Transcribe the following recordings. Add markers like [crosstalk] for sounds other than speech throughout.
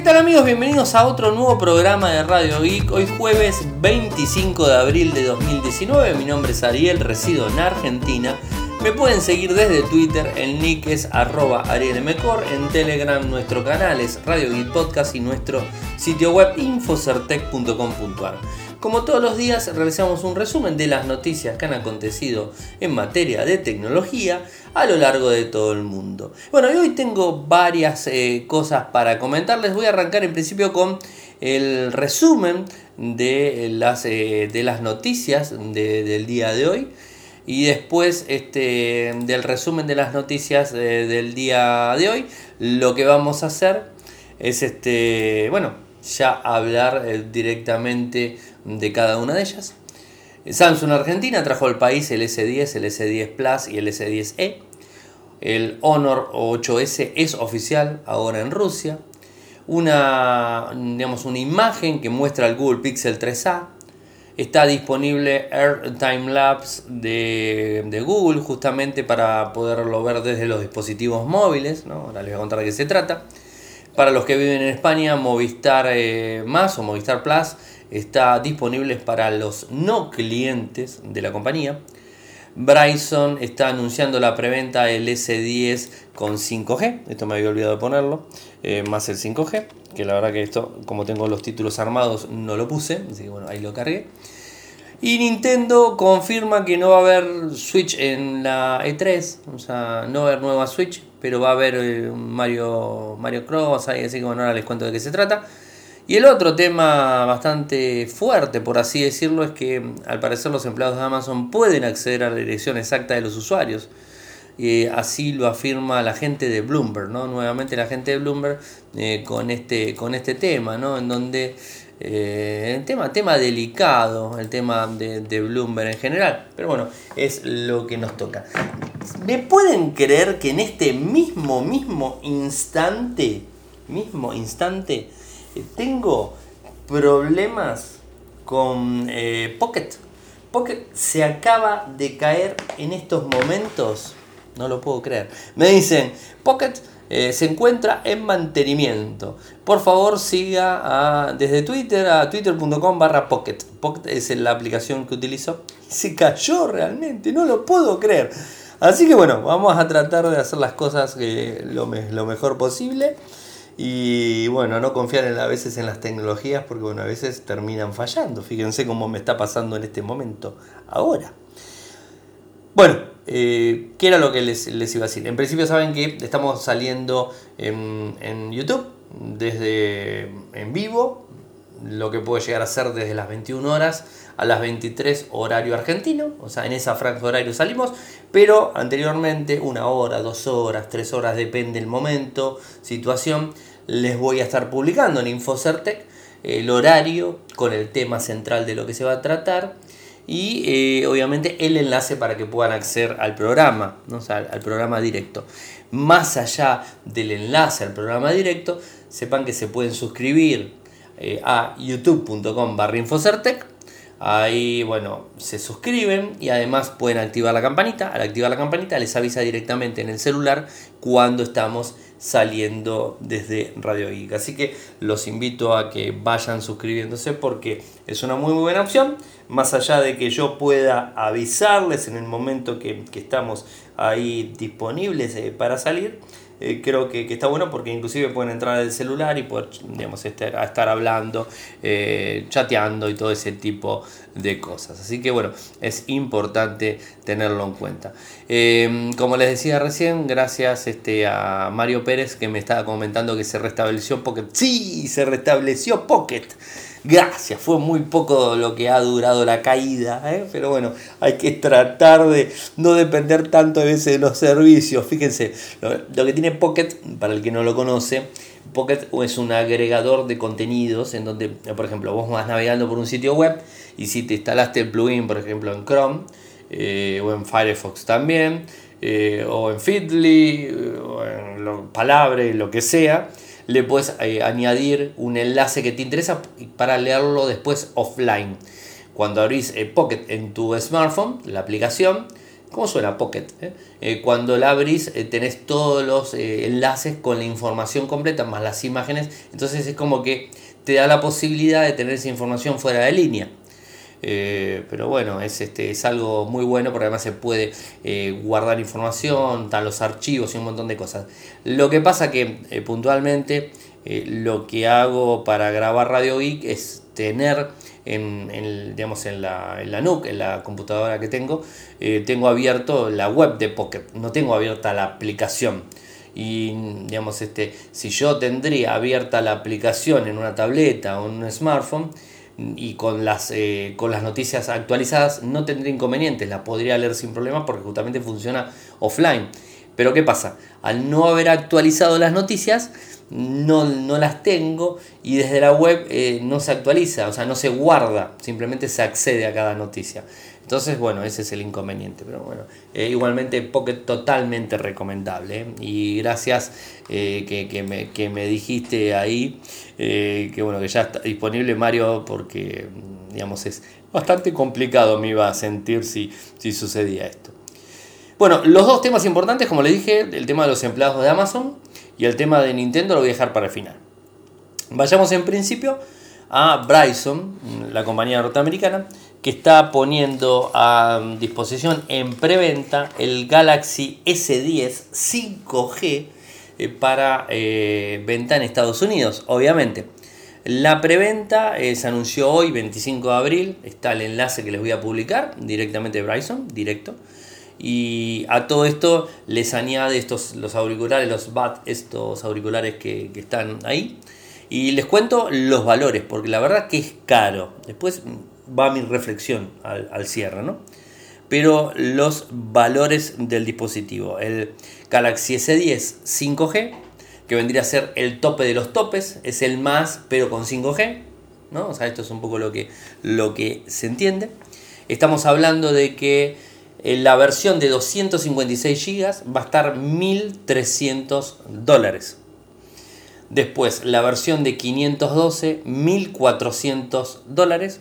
¿Qué tal amigos? Bienvenidos a otro nuevo programa de Radio Geek. Hoy jueves 25 de abril de 2019. Mi nombre es Ariel, resido en Argentina. Me pueden seguir desde Twitter, el nick es arroba arielmcor, en Telegram nuestro canal es Radio Geek Podcast y nuestro sitio web infocertec.com.ar. Como todos los días realizamos un resumen de las noticias que han acontecido en materia de tecnología a lo largo de todo el mundo. Bueno, y hoy tengo varias eh, cosas para comentarles. Voy a arrancar en principio con el resumen de las, eh, de las noticias del día de hoy. Y después este, del resumen de las noticias eh, del día de hoy, lo que vamos a hacer es este, bueno, ya hablar directamente de cada una de ellas. Samsung Argentina trajo al país el S10, el S10 Plus y el S10e. El Honor 8S es oficial ahora en Rusia. Una, digamos, una imagen que muestra el Google Pixel 3a. Está disponible Air Time Lapse de, de, Google justamente para poderlo ver desde los dispositivos móviles. ¿no? Ahora les voy a contar de qué se trata. Para los que viven en España, Movistar eh, Más o Movistar Plus está disponible para los no clientes de la compañía. Bryson está anunciando la preventa del S10 con 5G, esto me había olvidado de ponerlo, eh, más el 5G, que la verdad que esto, como tengo los títulos armados, no lo puse, así que bueno, ahí lo cargué. Y Nintendo confirma que no va a haber Switch en la E3, o sea, no va a haber nueva Switch, pero va a haber eh, Mario, Mario Cross, así que bueno, ahora les cuento de qué se trata. Y el otro tema bastante fuerte, por así decirlo, es que al parecer los empleados de Amazon pueden acceder a la dirección exacta de los usuarios. Y así lo afirma la gente de Bloomberg, ¿no? Nuevamente la gente de Bloomberg eh, con, este, con este tema, ¿no? En donde eh, el tema, tema delicado, el tema de, de, Bloomberg en general, pero bueno, es lo que nos toca. ¿Me pueden creer que en este mismo, mismo instante, mismo instante, tengo problemas con eh, Pocket. Pocket se acaba de caer en estos momentos. No lo puedo creer. Me dicen, Pocket eh, se encuentra en mantenimiento. Por favor siga desde Twitter a twitter.com barra Pocket. Pocket es la aplicación que utilizo. Se cayó realmente, no lo puedo creer. Así que bueno, vamos a tratar de hacer las cosas lo, lo mejor posible. Y bueno, no confiar a veces en las tecnologías porque bueno, a veces terminan fallando. Fíjense cómo me está pasando en este momento ahora. Bueno, eh, ¿qué era lo que les, iba a decir? En principio saben que estamos saliendo en, en, YouTube desde en vivo, lo que puede llegar a ser desde las 21 horas a las 23 horario argentino, o sea, en esa franja horario salimos, pero anteriormente una hora, dos horas, tres horas, depende el momento, situación les voy a estar publicando en Infocertec el horario con el tema central de lo que se va a tratar y eh, obviamente el enlace para que puedan acceder al programa, ¿no? al programa directo. Más allá del enlace al programa directo, sepan que se pueden suscribir eh, a youtube.com barra Infocertec. Ahí, bueno, se suscriben y además pueden activar la campanita. Al activar la campanita les avisa directamente en el celular cuando estamos saliendo desde Radio Geek. Así que los invito a que vayan suscribiéndose porque es una muy, buena opción. Más allá de que yo pueda avisarles en el momento que, que estamos ahí disponibles eh, para salir, eh, creo que, está bueno porque inclusive pueden entrar al celular y poder digamos, estar, estar hablando, eh, chateando y todo ese tipo de cosas. Así que bueno, es importante tenerlo en cuenta. Em, como les decía recién, gracias este, a Mario Pérez que me estaba comentando que se restableció Pocket. Sí, se restableció Pocket. Gracias, fue muy poco lo que ha durado la caída, ¿eh? pero bueno, hay que tratar de no depender tanto a veces de los servicios. Fíjense, lo, que tiene Pocket, para el que no lo conoce, Pocket es un agregador de contenidos en donde, por ejemplo, vos vas navegando por un sitio web y si te instalaste el plugin, por ejemplo, en Chrome eh, o en Firefox también, eh, o en Feedly, o en Palabre, lo que sea, le puedes eh, añadir un enlace que te interesa para leerlo después offline. Cuando abrís eh, Pocket en tu smartphone, la aplicación, ¿Cómo suena Pocket? cuando la abrís tenés todos los enlaces con la información completa, más las imágenes. Entonces es como que te da la posibilidad de tener esa información fuera de línea. Eh, pero bueno, es, este, es algo muy bueno porque además se puede eh, guardar información, están los archivos y un montón de cosas. Lo que pasa que eh, puntualmente lo que hago para grabar Radio Geek es tener en, digamos, en, la, en la NUC, en la computadora que tengo, tengo abierto la web de Pocket, no tengo abierta la aplicación y digamos este si yo tendría abierta la aplicación en una tableta o en un smartphone y con las, eh, con las noticias actualizadas no tendría inconvenientes, la podría leer sin problema porque justamente funciona offline. Pero ¿qué pasa? Al no haber actualizado las noticias, no, las tengo y desde la web eh, no se actualiza, o sea, no se guarda, simplemente se accede a cada noticia. Entonces, bueno, ese es el inconveniente. Pero bueno, eh, igualmente Pocket totalmente recomendable. Y gracias que, me, que, me, dijiste ahí que bueno, que ya está disponible Mario porque mm, digamos es bastante complicado me iba a sentir si, si sucedía esto. Bueno, los dos temas importantes, como le dije, el tema de los empleados de Amazon y el tema de Nintendo lo voy a dejar para el final. Vayamos en principio a Bryson, la compañía norteamericana, que está poniendo a disposición en preventa el Galaxy S10 5G eh, para eh, venta en Estados Unidos, obviamente. La preventa eh, se anunció hoy, 25 de abril. Está el enlace que les voy a publicar directamente de Bryson, directo. Y a todo esto les añade estos, los auriculares, los BAT, estos auriculares que, están ahí. Y les cuento los valores, porque la verdad que es caro. Después va mi reflexión al, al cierre, ¿no? Pero los valores del dispositivo. El Galaxy S10 5G, que vendría a ser el tope de los topes, es el más, pero con 5G. ¿no? O sea, esto es un poco lo que, lo que se entiende. Estamos hablando de que en la versión de 256 GB va a estar 1.300 dólares. Después la versión de 512, 1.400 dólares.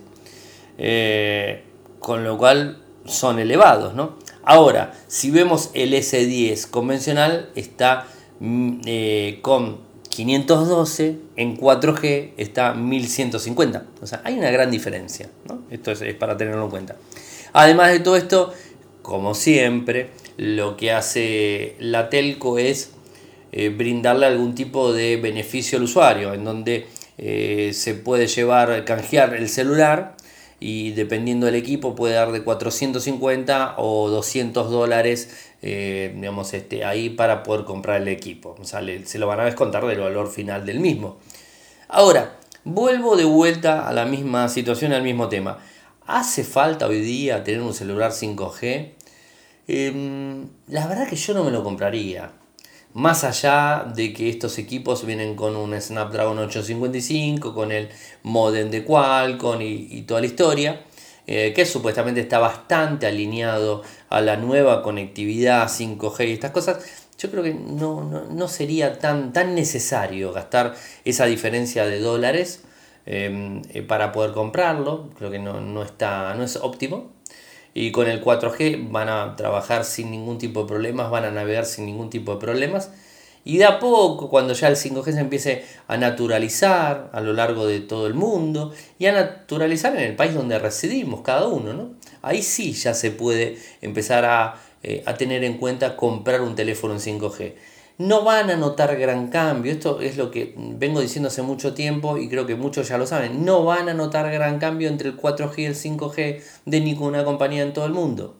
Eh, con lo cual son elevados. ¿no? Ahora, si vemos el S10 convencional, está mm, eh, con 512, en 4G está 1150. O sea, hay una gran diferencia. Esto es para tenerlo en cuenta. Además de todo esto, como siempre, lo que hace la telco es eh, brindarle algún tipo de beneficio al usuario, en donde eh, se puede llevar, canjear el celular y dependiendo del equipo puede dar de 450 o 200 dólares eh, digamos, este, ahí para poder comprar el equipo. O sea, se lo van a descontar del valor final del mismo. Ahora, vuelvo de vuelta a la misma situación, al mismo tema. ¿Hace falta hoy día tener un celular 5G? Em, la verdad que yo no me lo compraría. Más allá de que estos equipos vienen con un Snapdragon 855, con el modem de Qualcomm y, toda la historia, eh, que supuestamente está bastante alineado a la nueva conectividad 5G y estas cosas, yo creo que no, sería tan, tan necesario gastar esa diferencia de dólares em, eh, para poder comprarlo. Creo que no, está, no es óptimo. Y con el 4G van a trabajar sin ningún tipo de problemas, van a navegar sin ningún tipo de problemas. Y de a poco, cuando ya el 5G se empiece a naturalizar a lo largo de todo el mundo y a naturalizar en el país donde residimos cada uno, ¿no? ahí sí ya se puede empezar a, eh, a tener en cuenta comprar un teléfono en 5G no van a notar gran cambio. Esto es lo que vengo diciendo hace mucho tiempo y creo que muchos ya lo saben. No van a notar gran cambio entre el 4G y el 5G de ninguna compañía en todo el mundo.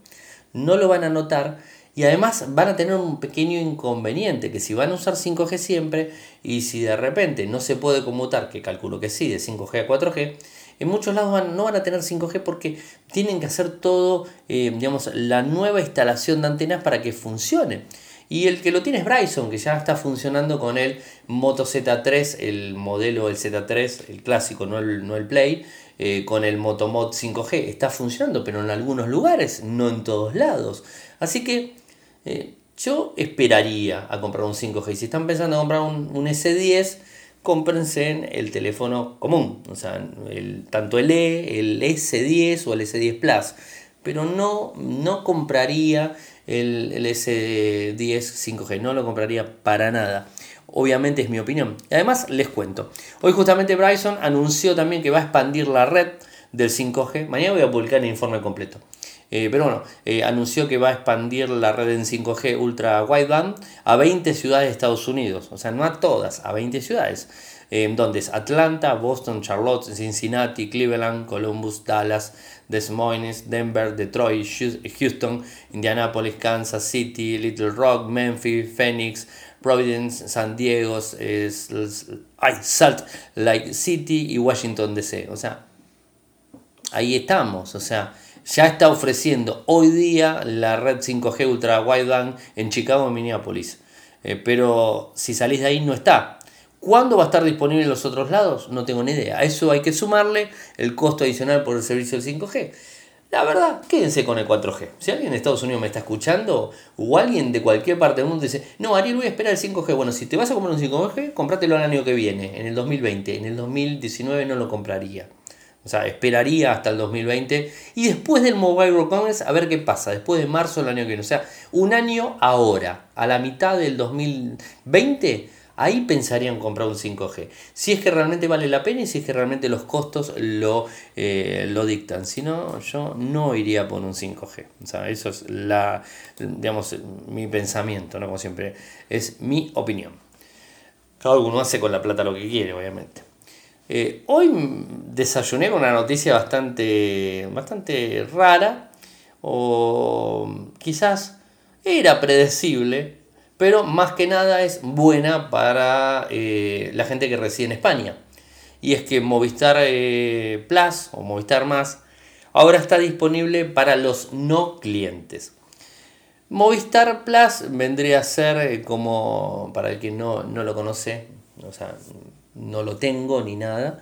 No lo van a notar y además van a tener un pequeño inconveniente, que si van a usar 5G siempre y si de repente no se puede conmutar, que calculo que sí, de 5G a 4G, en muchos lados no van a tener 5G porque tienen que hacer todo, eh, digamos, la nueva instalación de antenas para que funcione. Y el que lo tiene es Bryson, que ya está funcionando con el Moto Z3, el modelo el Z3, el clásico, no el, no el Play, eh, con el Motomod 5G. Está funcionando, pero en algunos lugares, no en todos lados. Así que eh, yo esperaría a comprar un 5G. Si están pensando en comprar un, S10, cómprense en el teléfono común. O sea, el, tanto el E, el S10 o el S10 Plus pero no, no compraría el, el S10 5G, no lo compraría para nada. Obviamente es mi opinión. Y además les cuento. Hoy justamente Bryson anunció también que va a expandir la red del 5G. Mañana voy a publicar el informe completo. Eh, pero bueno, eh, anunció que va a expandir la red en 5G ultra wideband a 20 ciudades de Estados Unidos. O sea, no a todas, a 20 ciudades. Eh, donde es Atlanta, Boston, Charlotte, Cincinnati, Cleveland, Columbus, Dallas, Des Moines, Denver, Detroit, Houston, Indianapolis, Kansas City, Little Rock, Memphis, Phoenix, Providence, San Diego, Salt Lake City y Washington DC. O sea, ahí estamos. O sea, ya está ofreciendo hoy día la red 5G Ultra Wideband en Chicago y Minneapolis. Eh, pero si salís de ahí no está. ¿Cuándo va a estar disponible en los otros lados? No tengo ni idea. A eso hay que sumarle el costo adicional por el servicio del 5G. La verdad, quédense con el 4G. Si alguien de Estados Unidos me está escuchando, o alguien de cualquier parte del mundo dice, no, Ariel, voy a esperar el 5G. Bueno, si te vas a comprar un 5G, comprátelo el año que viene, en el 2020. En el 2019 no lo compraría. O sea, esperaría hasta el 2020 y después del Mobile World Congress a ver qué pasa, después de marzo del año que viene. O sea, un año ahora, a la mitad del 2020, ahí pensarían comprar un 5G. Si es que realmente vale la pena y si es que realmente los costos lo, eh, lo dictan. Si no, yo no iría por un 5G. O sea, eso es la, digamos, mi pensamiento, ¿no? Como siempre, es mi opinión. Cada uno hace con la plata lo que quiere, obviamente. Eh, hoy desayuné con una noticia bastante, bastante rara, o quizás era predecible, pero más que nada es buena para eh, la gente que reside en España. Y es que Movistar eh, Plus o Movistar Más ahora está disponible para los no clientes. Movistar Plus vendría a ser como, para el que no, no lo conoce, o sea, no lo tengo ni nada,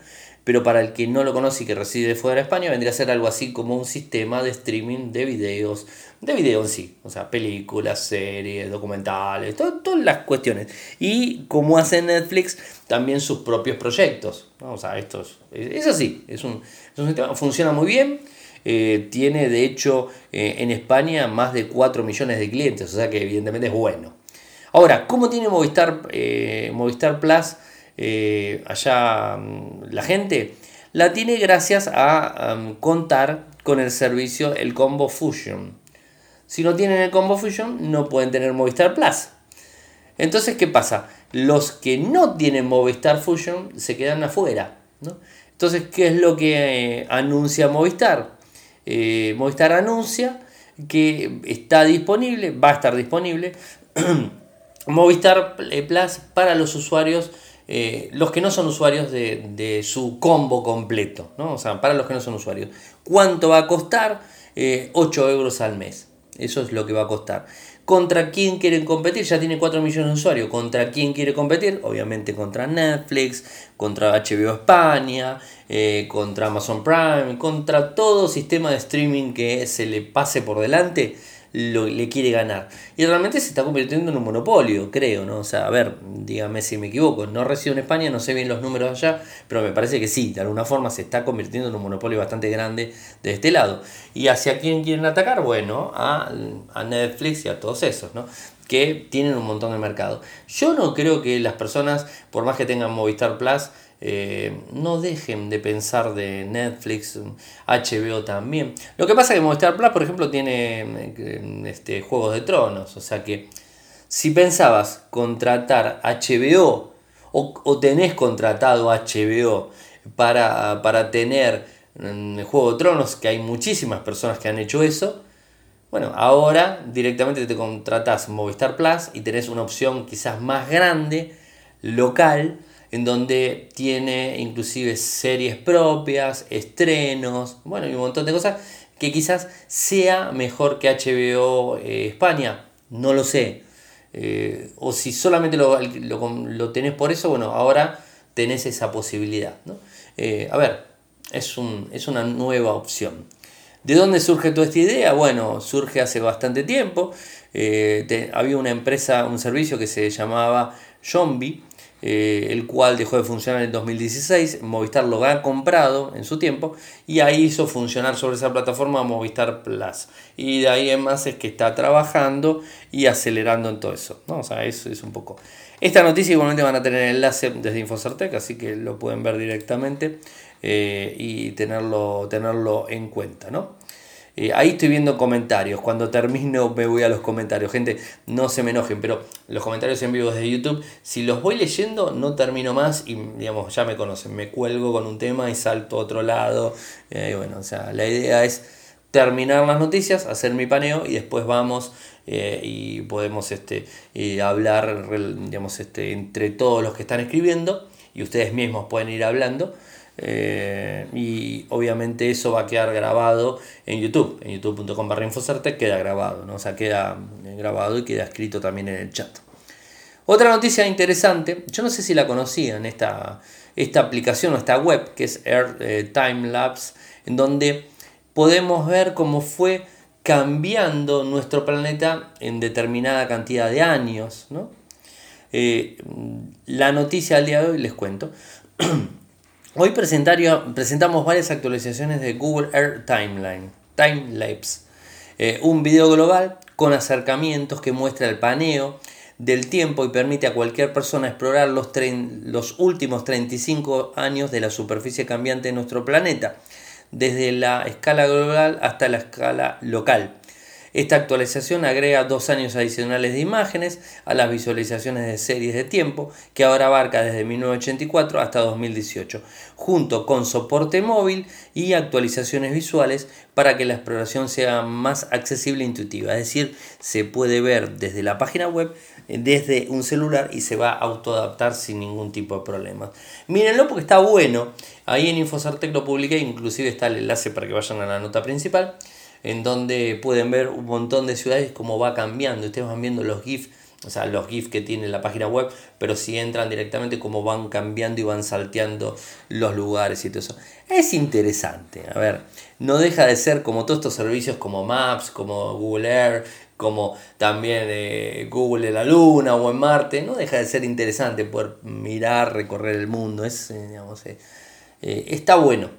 pero para el que no lo conoce y que reside fuera de España, vendría a ser algo así como un sistema de streaming de videos, de video en sí, o sea, películas, series, documentales, todas las cuestiones. Y como hace Netflix, también sus propios proyectos. O sea, esto es, así, es un, sistema, funciona muy bien. Eh, tiene de hecho eh, en España más de 4 millones de clientes, o sea que evidentemente es bueno. Ahora, ¿cómo tiene Movistar, eh, Movistar Plus? Eh, allá mm, la gente, la tiene gracias a contar con el servicio, el Combo Fusion. Si no tienen el Combo Fusion, no pueden tener Movistar Plus. Entonces, ¿qué pasa? Los que no tienen Movistar Fusion se quedan afuera. Entonces, ¿qué es lo que eh, anuncia Movistar? Eh, Movistar anuncia que está disponible, va a estar disponible, [clears throat] Movistar Plus para los usuarios eh, los que no son usuarios de, su combo completo, ¿no? o sea, para los que no son usuarios. ¿Cuánto va a costar? 8 eh, euros al mes. Eso es lo que va a costar. ¿Contra quién quieren competir? Ya tiene 4 millones de usuarios. ¿Contra quién quiere competir? Obviamente contra Netflix, contra HBO España, eh, contra Amazon Prime, contra todo sistema de streaming que se le pase por delante lo, le quiere ganar. Y realmente se está convirtiendo en un monopolio, creo, ¿no? O sea, a ver, dígame si me equivoco, no resido en España, no sé bien los números allá, pero me parece que sí, de alguna forma se está convirtiendo en un monopolio bastante grande de este lado. ¿Y hacia quién quieren atacar? Bueno, a, a Netflix y a todos esos, ¿no? que tienen un montón de mercado. Yo no creo que las personas, por más que tengan Movistar Plus, eh, no dejen de pensar de Netflix, HBO también. Lo que pasa es que Movistar Plus, por ejemplo, tiene eh, este, Juegos de Tronos. O sea que si pensabas contratar HBO o, tenés contratado HBO para, para tener mm, Juego de Tronos, que hay muchísimas personas que han hecho eso, bueno, ahora directamente te contratas Movistar Plus y tenés una opción quizás más grande, local, en donde tiene inclusive series propias, estrenos, bueno, y un montón de cosas que quizás sea mejor que HBO eh, España, no lo sé. Eh, o si solamente lo, lo, tenés por eso, bueno, ahora tenés esa posibilidad. Eh, a ver, es, un, es una nueva opción. ¿De dónde surge toda esta idea? Bueno, surge hace bastante tiempo. había una empresa, un servicio que se llamaba Zombie, eh, el cual dejó de funcionar en 2016. Movistar lo ha comprado en su tiempo y ahí hizo funcionar sobre esa plataforma Movistar Plus. Y de ahí en más es que está trabajando y acelerando en todo eso. ¿no? O sea, eso es un poco. Esta noticia igualmente van a tener enlace desde Infocertec, así que lo pueden ver directamente eh, y tenerlo, tenerlo en cuenta. ¿no? Ahí estoy viendo comentarios. Cuando termino me voy a los comentarios. Gente, no se me enojen, pero los comentarios en vivo de YouTube, si los voy leyendo, no termino más y digamos, ya me conocen. Me cuelgo con un tema y salto a otro lado. Eh, bueno, o sea, la idea es terminar las noticias, hacer mi paneo y después vamos eh, y podemos este, hablar digamos, este, entre todos los que están escribiendo y ustedes mismos pueden ir hablando. Eh, y obviamente eso va a quedar grabado en YouTube, en youtube.com barra Infocerte queda grabado, ¿no? o sea, queda grabado y queda escrito también en el chat. Otra noticia interesante, yo no sé si la conocían, esta, esta aplicación o esta web que es Air eh, en donde podemos ver cómo fue cambiando nuestro planeta en determinada cantidad de años. ¿no? Eh, la noticia al día de hoy les cuento. [clears throat] Hoy presentamos varias actualizaciones de Google Earth Timeline, Timelapse, eh, un video global con acercamientos que muestra el paneo del tiempo y permite a cualquier persona explorar los, los últimos 35 años de la superficie cambiante de nuestro planeta, desde la escala global hasta la escala local. Esta actualización agrega dos años adicionales de imágenes a las visualizaciones de series de tiempo, que ahora abarca desde 1984 hasta 2018, junto con soporte móvil y actualizaciones visuales para que la exploración sea más accesible e intuitiva. Es decir, se puede ver desde la página web, desde un celular y se va a autoadaptar sin ningún tipo de problemas. Mírenlo porque está bueno. Ahí en Infosartec lo publiqué, inclusive está el enlace para que vayan a la nota principal en donde pueden ver un montón de ciudades cómo va cambiando. Ustedes van viendo los GIFs, o sea, los GIFs que tiene la página web, pero si entran directamente cómo van cambiando y van salteando los lugares y todo eso. Es interesante, a ver, no deja de ser como todos estos servicios como Maps, como Google Earth, como también eh, Google en la Luna o en Marte, no deja de ser interesante poder mirar, recorrer el mundo, es, eh, digamos, eh, eh, está bueno,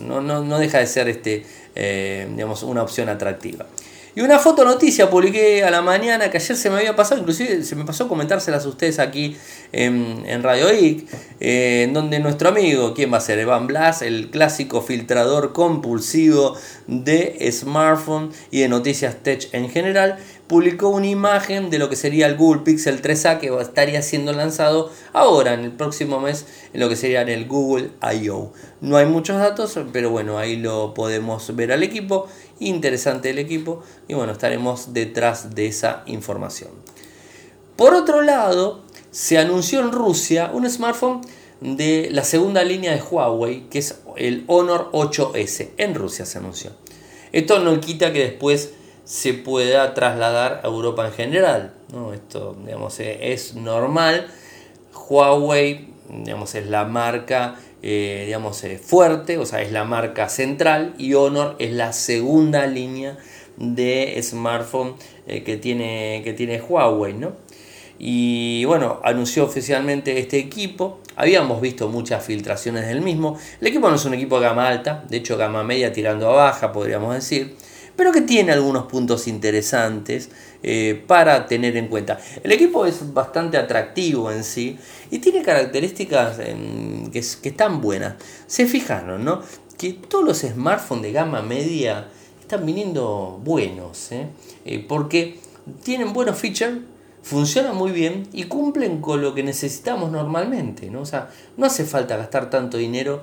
no, deja de ser este, eh, digamos, una opción atractiva. Y una foto noticia publiqué a la mañana que ayer se me había pasado, inclusive se me pasó comentárselas a ustedes aquí en, Radio IC, eh, en donde nuestro amigo, ¿quién va a ser? Evan Blas, el clásico filtrador compulsivo de smartphone y de noticias tech en general, publicó una imagen de lo que sería el Google Pixel 3A que estaría siendo lanzado ahora, en el próximo mes, en lo que sería el Google I.O. No hay muchos datos, pero bueno, ahí lo podemos ver al equipo. Interesante el equipo y bueno, estaremos detrás de esa información. Por otro lado, se anunció en Rusia un smartphone de la segunda línea de Huawei, que es el Honor 8S. En Rusia se anunció. Esto no quita que después se pueda trasladar a Europa en general. ¿no? Esto digamos, eh, es normal. Huawei digamos, es la marca eh, digamos, eh, fuerte, o sea, es la marca central y Honor es la segunda línea de smartphone que, tiene, que tiene Huawei. ¿no? Y bueno, anunció oficialmente este equipo. Habíamos visto muchas filtraciones del mismo. El equipo no es un equipo de gama alta, de hecho gama media tirando a baja, podríamos decir pero que tiene algunos puntos interesantes eh, para tener en cuenta. El equipo es bastante atractivo en sí y tiene características em, que, están buenas. Se fijaron, ¿no? Que todos los smartphones de gama media están viniendo buenos, ¿eh? Eh, porque tienen buenos features, funcionan muy bien y cumplen con lo que necesitamos normalmente. ¿no? O sea, no hace falta gastar tanto dinero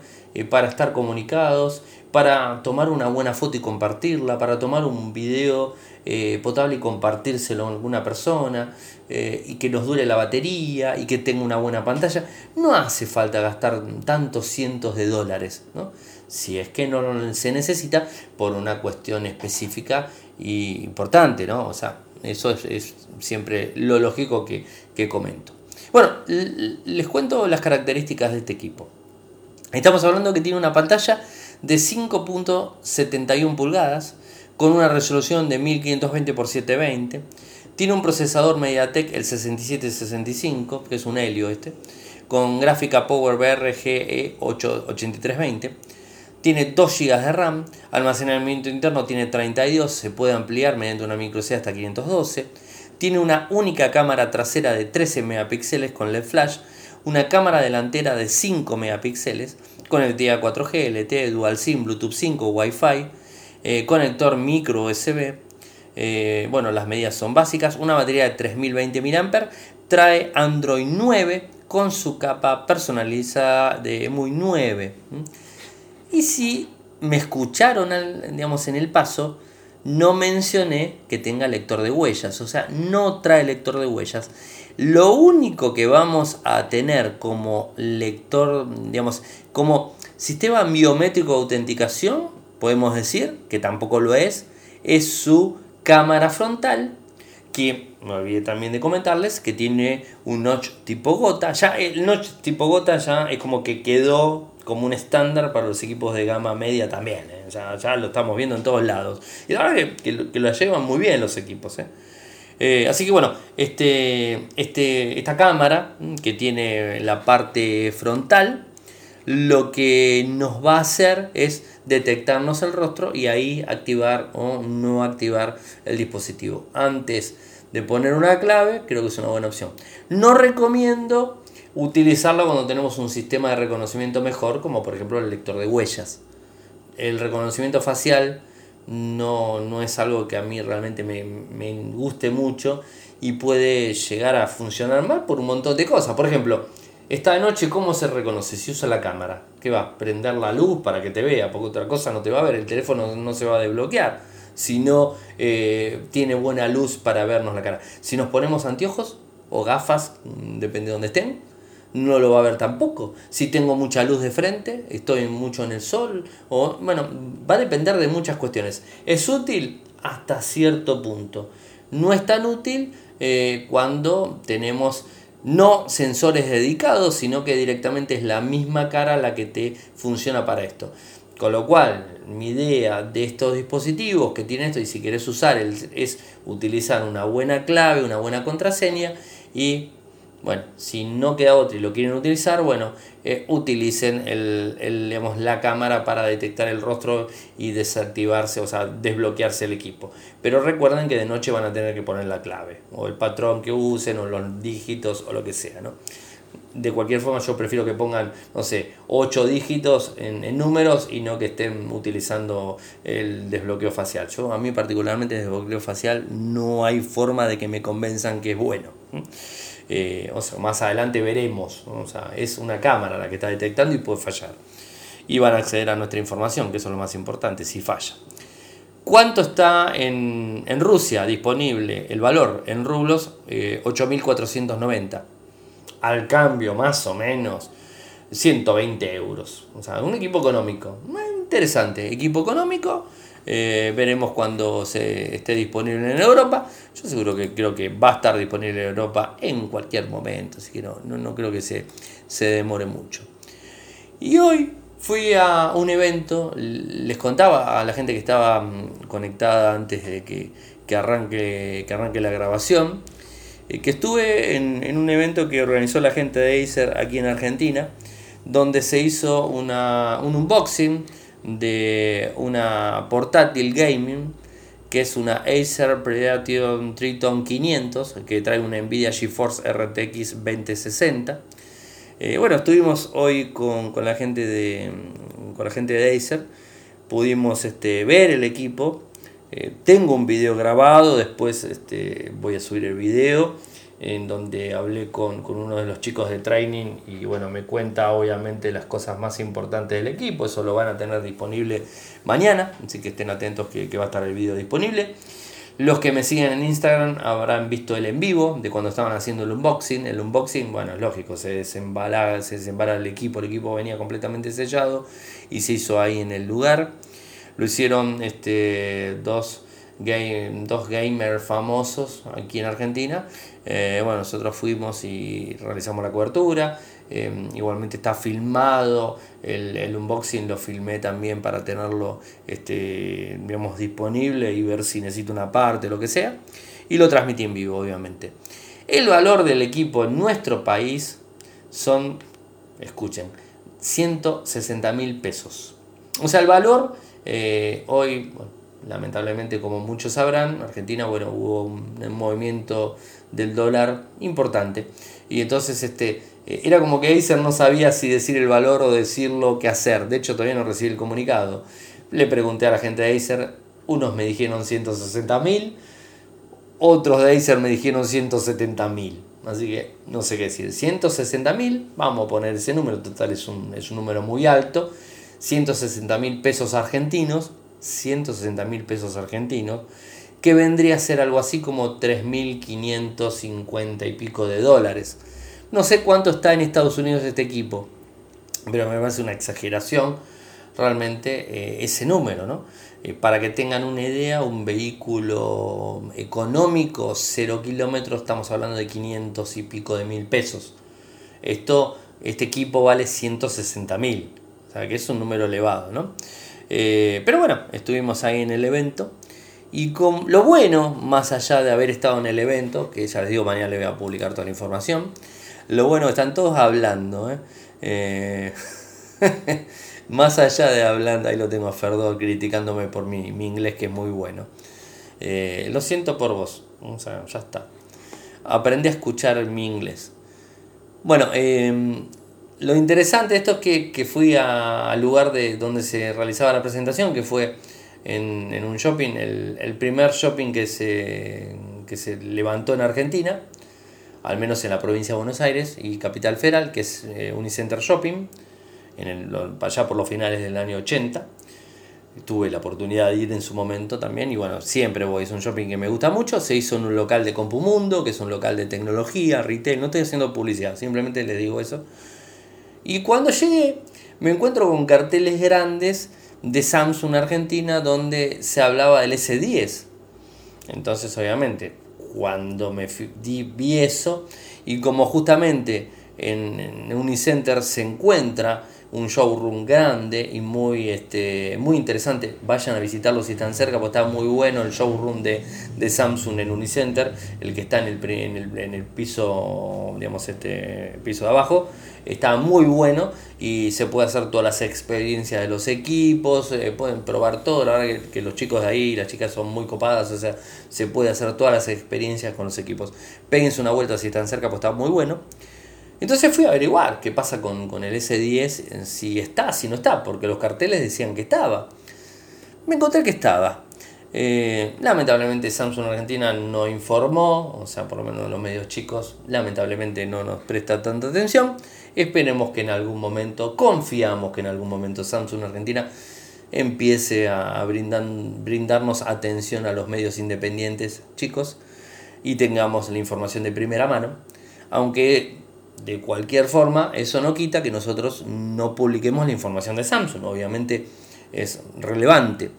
para estar comunicados, para tomar una buena foto y compartirla, para tomar un video eh, potable y compartírselo a alguna persona, eh, y que nos dure la batería y que tenga una buena pantalla. No hace falta gastar tantos cientos de dólares, ¿no? si es que no se necesita por una cuestión específica y importante, ¿no? O sea, eso es, siempre lo lógico que, que comento. Bueno, les cuento las características de este equipo. Estamos hablando que tiene una pantalla de 5.71 pulgadas con una resolución de 1520 x 720. Tiene un procesador MediaTek el 6765, que es un Helio este, con gráfica PowerVR GE8320. Tiene 2 GB de RAM, almacenamiento interno tiene 32, se puede ampliar mediante una micro SD hasta 512. Tiene una única cámara trasera de 13 megapíxeles con LED flash, una cámara delantera de 5 megapíxeles, conectividad 4G, LTE, Dual SIM, Bluetooth 5, Wi-Fi, eh, conector micro USB. Eh, bueno, las medidas son básicas. Una batería de 3020 mAh. Trae Android 9 con su capa personalizada de muy 9. Y si me escucharon digamos, en el paso, no mencioné que tenga lector de huellas. O sea, no trae lector de huellas. Lo único que vamos a tener como lector, digamos, como sistema biométrico de autenticación, podemos decir, que tampoco lo es, es su cámara frontal, que me olvidé también de comentarles, que tiene un notch tipo gota. Ya el notch tipo gota ya es como que quedó como un estándar para los equipos de gama media también. ¿eh? Ya, lo estamos viendo en todos lados. Y la verdad que, que, lo llevan muy bien los equipos. ¿eh? Eh, así que bueno, este, este, esta cámara que tiene la parte frontal, lo que nos va a hacer es detectarnos el rostro y ahí activar o no activar el dispositivo. Antes de poner una clave, creo que es una buena opción. No recomiendo utilizarla cuando tenemos un sistema de reconocimiento mejor, como por ejemplo el lector de huellas. El reconocimiento facial no, no es algo que a mí realmente me, me, guste mucho y puede llegar a funcionar mal por un montón de cosas. Por ejemplo, esta noche, ¿cómo se reconoce? Si usa la cámara, ¿qué va? Prender la luz para que te vea, porque otra cosa no te va a ver, el teléfono no se va a desbloquear. Si no eh, tiene buena luz para vernos la cara. Si nos ponemos anteojos o gafas, mm, depende de dónde estén, no lo va a ver tampoco. Si tengo mucha luz de frente, estoy mucho en el sol, o bueno, va a depender de muchas cuestiones. ¿Es útil? Hasta cierto punto. No es tan útil eh, cuando tenemos no sensores dedicados, sino que directamente es la misma cara la que te funciona para esto. Con lo cual, mi idea de estos dispositivos que tienen esto, y si quieres usar, es utilizar una buena clave, una buena contraseña y bueno, si no queda otro y lo quieren utilizar, bueno, eh, utilicen el, la cámara para detectar el rostro y desactivarse, o sea, desbloquearse el equipo. Pero recuerden que de noche van a tener que poner la clave, o el patrón que usen, o los dígitos, o lo que sea, ¿no? De cualquier forma, yo prefiero que pongan, no sé, 8 dígitos en, en números y no que estén utilizando el desbloqueo facial. Yo, a mí particularmente, el desbloqueo facial no hay forma de que me convenzan que es bueno. Eh, o sea, más adelante veremos, o sea, es una cámara la que está detectando y puede fallar. Y van a acceder a nuestra información, que eso es lo más importante, si falla. ¿Cuánto está en, Rusia disponible el valor en rublos? 8.490. Eh, Al cambio, más o menos, 120 euros. O sea, un equipo económico. Interesante. Equipo económico eh, veremos cuando se esté disponible en Europa. Yo seguro que creo que va a estar disponible en Europa en cualquier momento, así que no, no, creo que se, se demore mucho. Y hoy fui a un evento, les contaba a la gente que estaba mm, conectada antes de que, que arranque, que arranque la grabación, eh, que estuve en, en, un evento que organizó la gente de Acer aquí en Argentina, donde se hizo una, un unboxing de una portátil gaming que es una Acer Predator Triton 500 que trae una Nvidia GeForce RTX 2060 eh, bueno estuvimos hoy con, la gente de con la gente de Acer. Pudimos este, ver el equipo. Eh, tengo un video grabado después este, voy a subir el video en donde hablé con, uno de los chicos de training y bueno, me cuenta obviamente las cosas más importantes del equipo, eso lo van a tener disponible mañana, así que estén atentos que, va a estar el video disponible. Los que me siguen en Instagram habrán visto el en vivo de cuando estaban haciendo el unboxing. El unboxing, bueno, es lógico, se desembala, se desembala el equipo, el equipo venía completamente sellado y se hizo ahí en el lugar. Lo hicieron este, dos, game, dos gamers famosos aquí en Argentina eh, bueno, nosotros fuimos y realizamos la cobertura. Em, igualmente está filmado, el, unboxing lo filmé también para tenerlo este, digamos, disponible y ver si necesito una parte, lo que sea. Y lo transmití en vivo, obviamente. El valor del equipo en nuestro país son, escuchen, 160 mil pesos. O sea, el valor eh, hoy, lamentablemente como muchos sabrán, Argentina, bueno, hubo un, movimiento del dólar importante. Y entonces este, eh, era como que Acer no sabía si decir el valor o decirlo qué hacer. De hecho, todavía no recibí el comunicado. Le pregunté a la gente de Acer, unos me dijeron 160 mil, otros de Acer me dijeron 170 mil. Así que no sé qué decir. 160 mil, vamos a poner ese número, total es un, es un número muy alto. 160 mil pesos argentinos. 160 mil pesos argentinos. Que vendría a ser algo así como 3.550 y pico de dólares. No sé cuánto está en Estados Unidos este equipo. Pero me parece una exageración realmente eh, ese número, ¿no? Eh, para que tengan una idea, un vehículo económico, 0 kilómetros, estamos hablando de 500 y pico de mil pesos. Esto, este equipo vale 160 mil, o sea que es un número elevado, ¿no? Eh, pero bueno, estuvimos ahí en el evento. Y con lo bueno, más allá de haber estado en el evento, que ya les digo, mañana les voy a publicar toda la información, lo bueno, están todos hablando. ¿eh? [laughs] Más allá de hablando, ahí lo tengo a Ferdo criticándome por mi, inglés que es muy bueno. Eh, lo siento por vos, o ya está. Aprendí a escuchar mi inglés. Bueno, em, lo interesante de esto es que, fui al lugar de donde se realizaba la presentación, que fue en, un shopping, el, primer shopping que se, que se levantó en Argentina, al menos en la provincia de Buenos Aires y Capital Federal, que es eh, Unicenter Shopping en el, allá por los finales del año 80. Tuve la oportunidad de ir en su momento también y bueno, siempre voy, es un shopping que me gusta mucho. Se hizo en un local de Compumundo, que es un local de tecnología, retail, no estoy haciendo publicidad, simplemente les digo eso. Y cuando llegué me encuentro con carteles grandes de Samsung Argentina donde se hablaba del S10. Entonces obviamente cuando me vi eso y como justamente en, en Unicenter se encuentra un showroom grande y muy, este, muy interesante. Vayan a visitarlo si están cerca, porque está muy bueno el showroom de, Samsung en Unicenter, el que está en el, en el, piso, digamos, este piso de abajo. Está muy bueno y se puede hacer todas las experiencias de los equipos, eh, pueden probar todo. La verdad que, los chicos de ahí, las chicas son muy copadas, o sea, se puede hacer todas las experiencias con los equipos. Péguense una vuelta si están cerca, pues está muy bueno. Entonces fui a averiguar qué pasa con, el S10, si está, si no está, porque los carteles decían que estaba. Me encontré que estaba. Eh, lamentablemente Samsung Argentina no informó, o sea, por lo menos los medios chicos, lamentablemente no nos presta tanta atención. Esperemos que en algún momento, confiamos que en algún momento Samsung Argentina empiece a brindarnos atención a los medios independientes chicos y tengamos la información de primera mano. Aunque de cualquier forma, eso no quita que nosotros no publiquemos la información de Samsung, obviamente es relevante.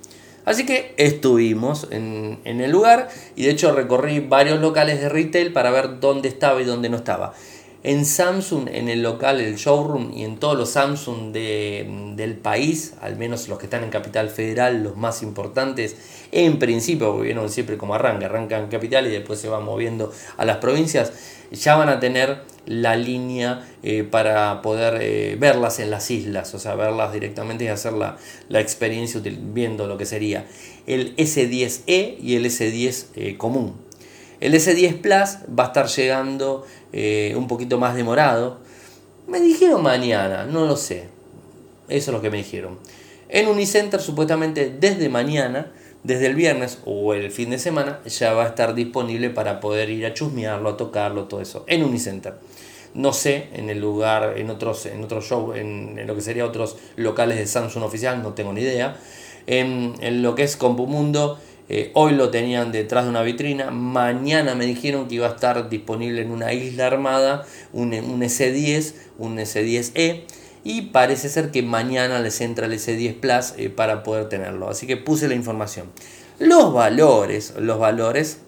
Así que estuvimos en, el lugar y de hecho recorrí varios locales de retail para ver dónde estaba y dónde no estaba. En Samsung, en el local, el showroom y en todos los Samsung del país, al menos los que están en Capital Federal, los más importantes, en principio, porque vieron siempre como arranca, arranca en Capital y después se va moviendo a las provincias, ya van a tener la línea eh, para poder eh, verlas en las islas, o sea, verlas directamente y hacer la, experiencia viendo lo que sería el S10e y el S10 eh, común. El S10 Plus va a estar llegando un poquito más demorado. Me dijeron mañana, no lo sé. Eso es lo que me dijeron. En Unicenter supuestamente desde mañana desde el viernes o el fin de semana ya va a estar disponible para poder ir a chusmearlo, a tocarlo, todo eso, en Unicenter. No sé, en el lugar, en otros, en otros show, en, lo que sería otros locales de Samsung oficial, no tengo ni idea. En, lo que es Compumundo, eh, hoy lo tenían detrás de una vitrina. Mañana me dijeron que iba a estar disponible en una isla armada un, un S10, un S10E y parece ser que mañana les entra el S10 Plus eh, para poder tenerlo. Así que puse la información. Los valores, los valores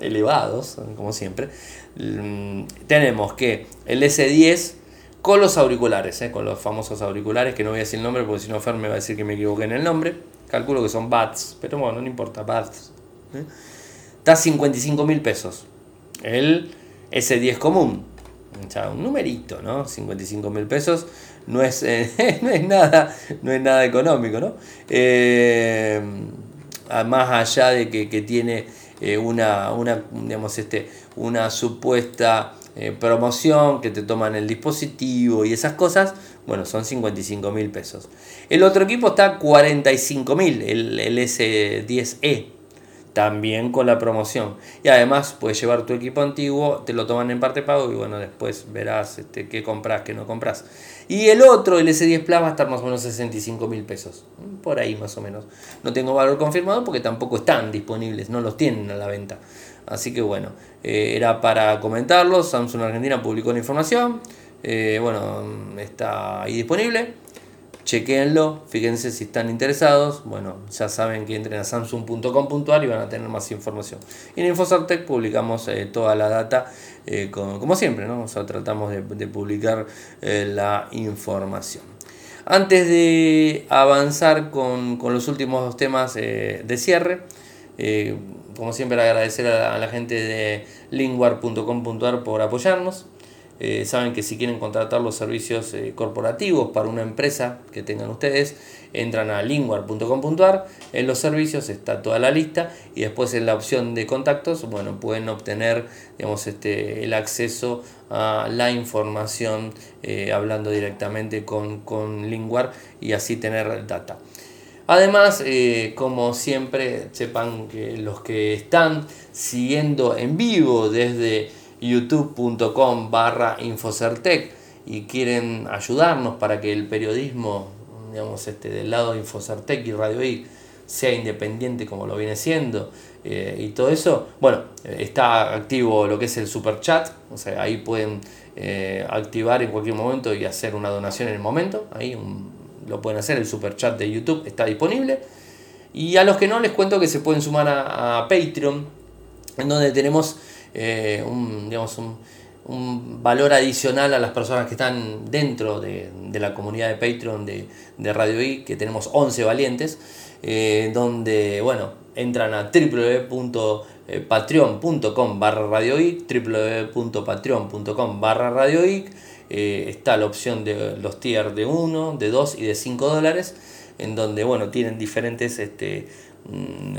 elevados, como siempre, mm, tenemos que el S10 con los auriculares, eh, con los famosos auriculares, que no voy a decir el nombre porque si no Fer me va a decir que me equivoqué en el nombre. Calculo que son BATS, pero bueno, no importa, BATS. ¿eh? Está 55 mil pesos. El S10 común O sea, un numerito, ¿no? 55 mil pesos no es, [laughs] no, es nada, no es nada económico, ¿no? Eh, más allá de que, tiene eh, una, una, digamos, este, una supuesta eh, promoción que te toman el dispositivo y esas cosas, bueno, son 55 mil pesos. El otro equipo está 45 mil, el, el S10E también con la promoción. Y además puedes llevar tu equipo antiguo, te lo toman en parte pago y bueno, después verás este, qué compras, qué no compras. Y el otro, el S10 Plus, va a estar más o menos 65 mil pesos. Por ahí más o menos. No tengo valor confirmado porque tampoco están disponibles, no los tienen a la venta. Así que bueno, eh, era para comentarlo. Samsung Argentina publicó la información. Eh, bueno, está ahí disponible chequenlo, fíjense si están interesados. Bueno, ya saben que entren a samsung.com.ar y van a tener más información. Y en Infosartec publicamos eh, toda la data, como, siempre, ¿no? O tratamos de, publicar la información. Antes de avanzar con, los últimos temas de cierre, como siempre agradecer a la gente de lingwar.com.ar por apoyarnos. Eh, saben que si quieren contratar los servicios eh, corporativos para una empresa que tengan ustedes, entran a linguar.com.ar, en los servicios está toda la lista y después en la opción de contactos, bueno, pueden obtener digamos, este, el acceso a la información eh, hablando directamente con, con Linguar y así tener data. Además, como siempre, sepan que los que están siguiendo en vivo desde youtube.com barra Infocertec y quieren ayudarnos para que el periodismo, digamos, este, del lado de Infocertec y Radio I sea independiente como lo viene siendo eh, y todo eso, bueno, está activo lo que es el super chat, o sea, ahí pueden eh, activar en cualquier momento y hacer una donación en el momento, ahí lo pueden hacer, el super chat de YouTube está disponible. Y a los que no les cuento que se pueden sumar a Patreon, en donde tenemos eh, un, digamos, un, valor adicional a las personas que están dentro de, la comunidad de Patreon de, Radio I, que tenemos 11 valientes, eh, donde, bueno, entran a www.patreon.com barra Radio www.patreon.com barra Radio eh, está la opción de los tiers de 1, de 2 y de 5 dólares, en donde, bueno, tienen diferentes este, mm,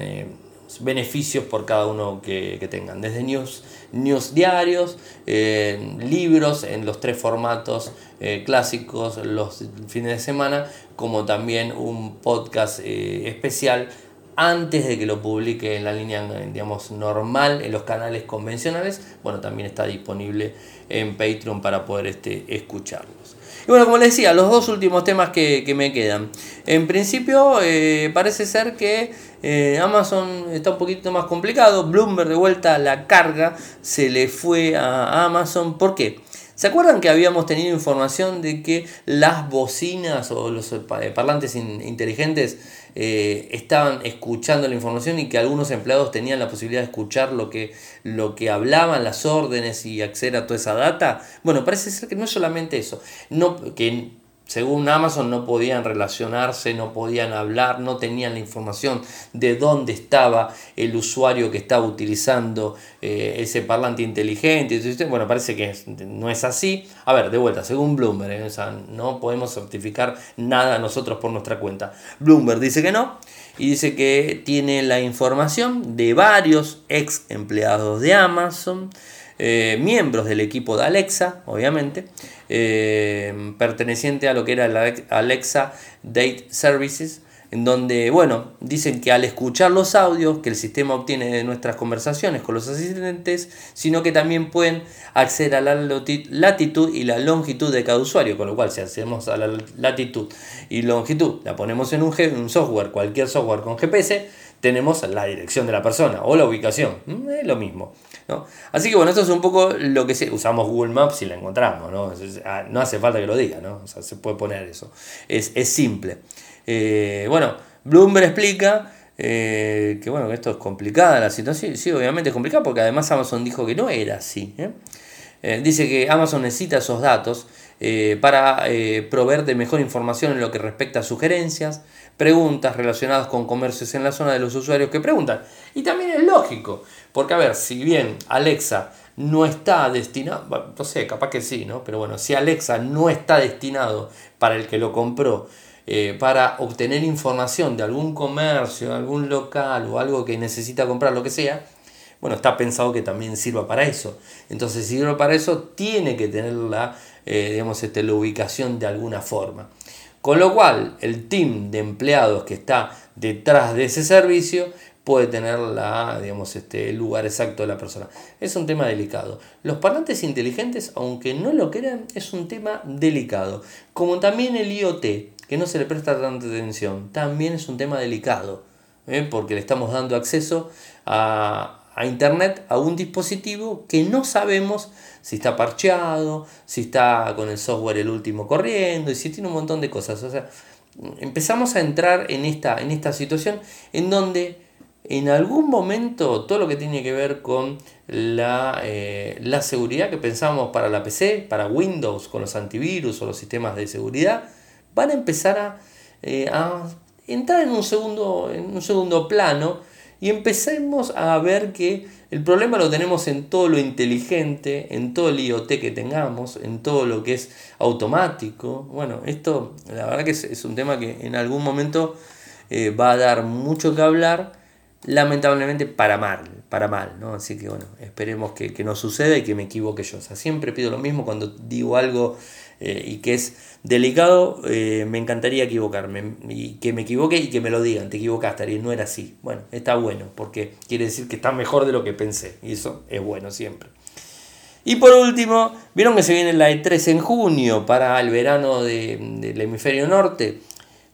beneficios por cada uno que, tengan, desde news, news diarios, eh, libros en los tres formatos eh, clásicos los fines de semana, como también un podcast eh, especial antes de que lo publique en la línea digamos, normal, en los canales convencionales, bueno, también está disponible en Patreon para poder este, escucharlos. Y bueno, como les decía, los dos últimos temas que, me quedan. En principio, eh, parece ser que eh, Amazon está un poquito más complicado. Bloomberg de vuelta a la carga se le fue a Amazon. ¿Por qué? ¿Se acuerdan que habíamos tenido información de que las bocinas o los parlantes inteligentes eh, estaban escuchando la información y que algunos empleados tenían la posibilidad de escuchar lo que, lo que hablaban, las órdenes y acceder a toda esa data. Bueno, parece ser que no es solamente eso, no, que según Amazon no podían relacionarse, no podían hablar, no tenían la información de dónde estaba el usuario que estaba utilizando eh, ese parlante inteligente. Bueno, parece que no es así. A ver, de vuelta, según Bloomberg, ¿eh? no podemos certificar nada nosotros por nuestra cuenta. Bloomberg dice que no y dice que tiene la información de varios ex empleados de Amazon eh, miembros del equipo de Alexa, obviamente, eh, perteneciente a lo que era la Alexa Date Services, en donde, bueno, dicen que al escuchar los audios que el sistema obtiene de nuestras conversaciones con los asistentes, sino que también pueden acceder a la latitud y la longitud de cada usuario, con lo cual si hacemos a la latitud y longitud, la ponemos en un, software, cualquier software con GPS, tenemos la dirección de la persona o la ubicación, mm, es lo mismo. Así que bueno, esto es un poco lo que usamos Google Maps y la encontramos, ¿no? Ah, no hace falta que lo diga, ¿no? O sea, se puede poner eso. Es, simple. Eh, bueno, Bloomberg explica eh, que bueno, que esto es complicada la situación. Sí, obviamente es complicado porque además Amazon dijo que no era así. ¿eh? dice que Amazon necesita esos datos para proveer de mejor información en lo que respecta a sugerencias, preguntas relacionadas con comercios en la zona de los usuarios que preguntan. Y también es lógico, porque a ver, si bien Alexa no está destinado, no sé, capaz que sí, ¿no? Pero bueno, si Alexa no está destinado para el que lo compró, eh, para obtener información de algún comercio, algún local o algo que necesita comprar, lo que sea, bueno, está pensado que también sirva para eso. Entonces, si sirve para eso, tiene que tener la, eh, digamos, este, la ubicación de alguna forma. Con lo cual, el team de empleados que está detrás de ese servicio puede tener la, digamos, este, el lugar exacto de la persona. Es un tema delicado. Los parlantes inteligentes, aunque no lo crean, es un tema delicado. Como también el IoT, que no se le presta tanta atención, también es un tema delicado, ¿eh? porque le estamos dando acceso a, a Internet a un dispositivo que no sabemos si está parcheado, si está con el software el último corriendo y si tiene un montón de cosas. O sea, empezamos a entrar en esta, en esta situación en donde en algún momento todo lo que tiene que ver con la, eh, la, seguridad que pensamos para la PC, para Windows, con los antivirus o los sistemas de seguridad, van a empezar eh, a, entrar en un, segundo, en un segundo plano y empecemos a ver que el problema lo tenemos en todo lo inteligente, en todo el IoT que tengamos, en todo lo que es automático. Bueno, esto la verdad que es, un tema que en algún momento eh, va a dar mucho que hablar lamentablemente para mal, para mal, ¿no? Así que bueno, esperemos que, no suceda y que me equivoque yo. O sea, siempre pido lo mismo cuando digo algo eh, y que es delicado, eh, me encantaría equivocarme y que me equivoque y que me lo digan, te equivocaste, y no era así. Bueno, está bueno, porque quiere decir que está mejor de lo que pensé y eso es bueno siempre. Y por último, vieron que se viene la E3 en junio para el verano del hemisferio norte.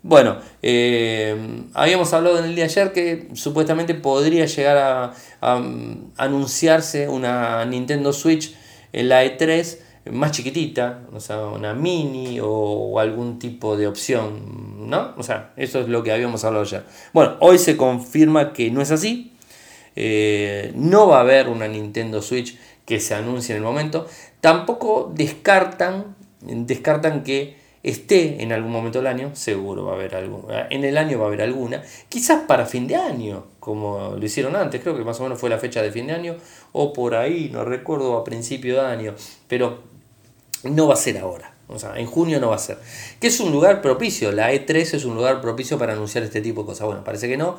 Bueno, eh, habíamos hablado en el día de ayer que supuestamente podría llegar a, anunciarse una Nintendo Switch en la E3 más chiquitita, o sea, una mini o, algún tipo de opción, ¿no? O sea, eso es lo que habíamos hablado ayer. Bueno, hoy se confirma que no es así. Eh, no va a haber una Nintendo Switch que se anuncie en el momento. Tampoco descartan, descartan que esté en algún momento del año, seguro va a haber alguna. En el año va a haber alguna. Quizás para fin de año, como lo hicieron antes, creo que más o menos fue la fecha de fin de año, o por ahí, no recuerdo, a principio de año. Pero no va a ser ahora. O sea, en junio no va a ser. Que es un lugar propicio. La E3 es un lugar propicio para anunciar este tipo de cosas. Bueno, parece que no.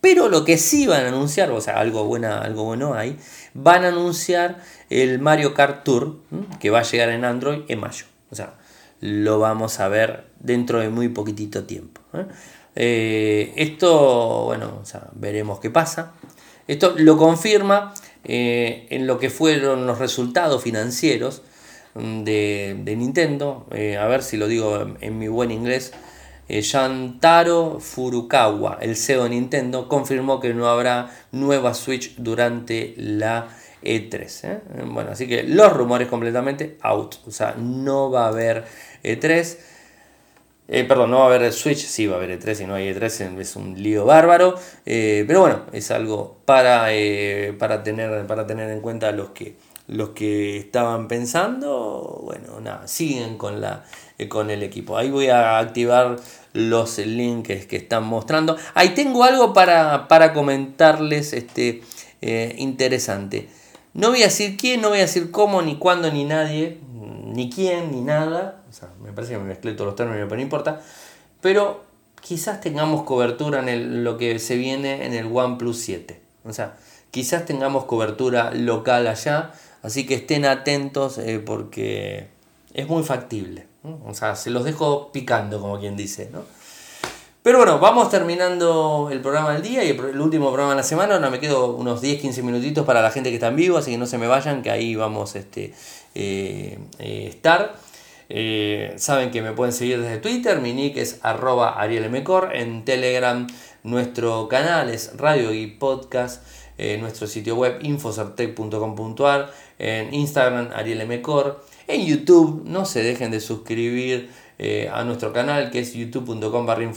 Pero lo que sí van a anunciar, o sea, algo, buena, algo bueno hay, van a anunciar el Mario Kart Tour, que va a llegar en Android en mayo. O sea, lo vamos a ver dentro de muy poquitito tiempo. ¿eh? Eh, esto, bueno, veremos qué pasa. Esto lo confirma eh, en lo que fueron los resultados financieros mm, de, Nintendo. a ver si lo digo en, mi buen inglés. Yantaro Furukawa, el CEO de Nintendo, confirmó que no habrá nueva Switch durante la E3. Bueno, así que los rumores completamente out. O sea, no va a haber E3. Eh, perdón, no va a haber Switch, sí va a haber E3, si no hay E3 es un lío bárbaro. Eh, pero bueno, es algo para, eh, para, tener, para tener en cuenta los que, los que estaban pensando. Bueno, nada, siguen con, la, con el equipo. Ahí voy a activar los links que están mostrando. Ahí tengo algo para, para comentarles este, interesante. No voy a decir quién, no voy a decir cómo, ni cuándo, ni nadie, ni quién, ni nada. O sea, me parece que me mezclé todos los términos, pero no importa. Pero quizás tengamos cobertura en lo que se viene en el OnePlus 7. O sea, quizás tengamos cobertura local allá. Así que estén atentos eh, porque es muy factible. O sea, se los dejo picando, como quien dice, ¿no? Pero bueno, vamos terminando el programa del día y el, último programa de la semana. Ahora me quedo unos 10-15 minutitos para la gente que está en vivo, así que no se me vayan, que ahí vamos este, eh, eh, estar. Eh, saben que me pueden seguir desde Twitter, mi nick es arroba arielmcor, en Telegram nuestro canal es Radio y Podcast, nuestro sitio web infocertec.com.ar, en Instagram arielmcor, en YouTube no se dejen de suscribir eh, a nuestro canal que es youtube.com barra.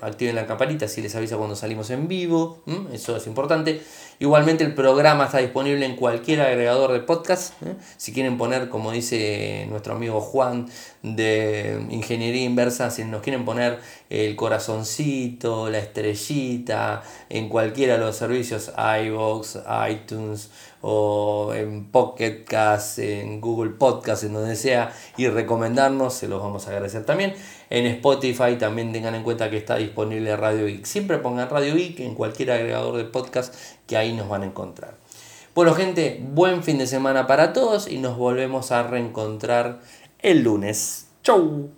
Activen la campanita si les avisa cuando salimos en vivo. Eso es importante. Igualmente el programa está disponible en cualquier agregador de podcast. ¿eh? Si quieren poner, como dice nuestro amigo Juan de Ingeniería Inversa, si nos quieren poner el corazoncito, la estrellita, en cualquiera de los servicios, iVoox, iTunes o en Pocket Cast, en Google Podcast, en donde sea, y recomendarnos, se los vamos a agradecer también. En Spotify también tengan en cuenta que está disponible Radio Geek. Siempre pongan Radio Geek en cualquier agregador de podcast que ahí nos van a encontrar. Bueno gente, buen fin de semana para todos y nos volvemos a reencontrar el lunes. Chau.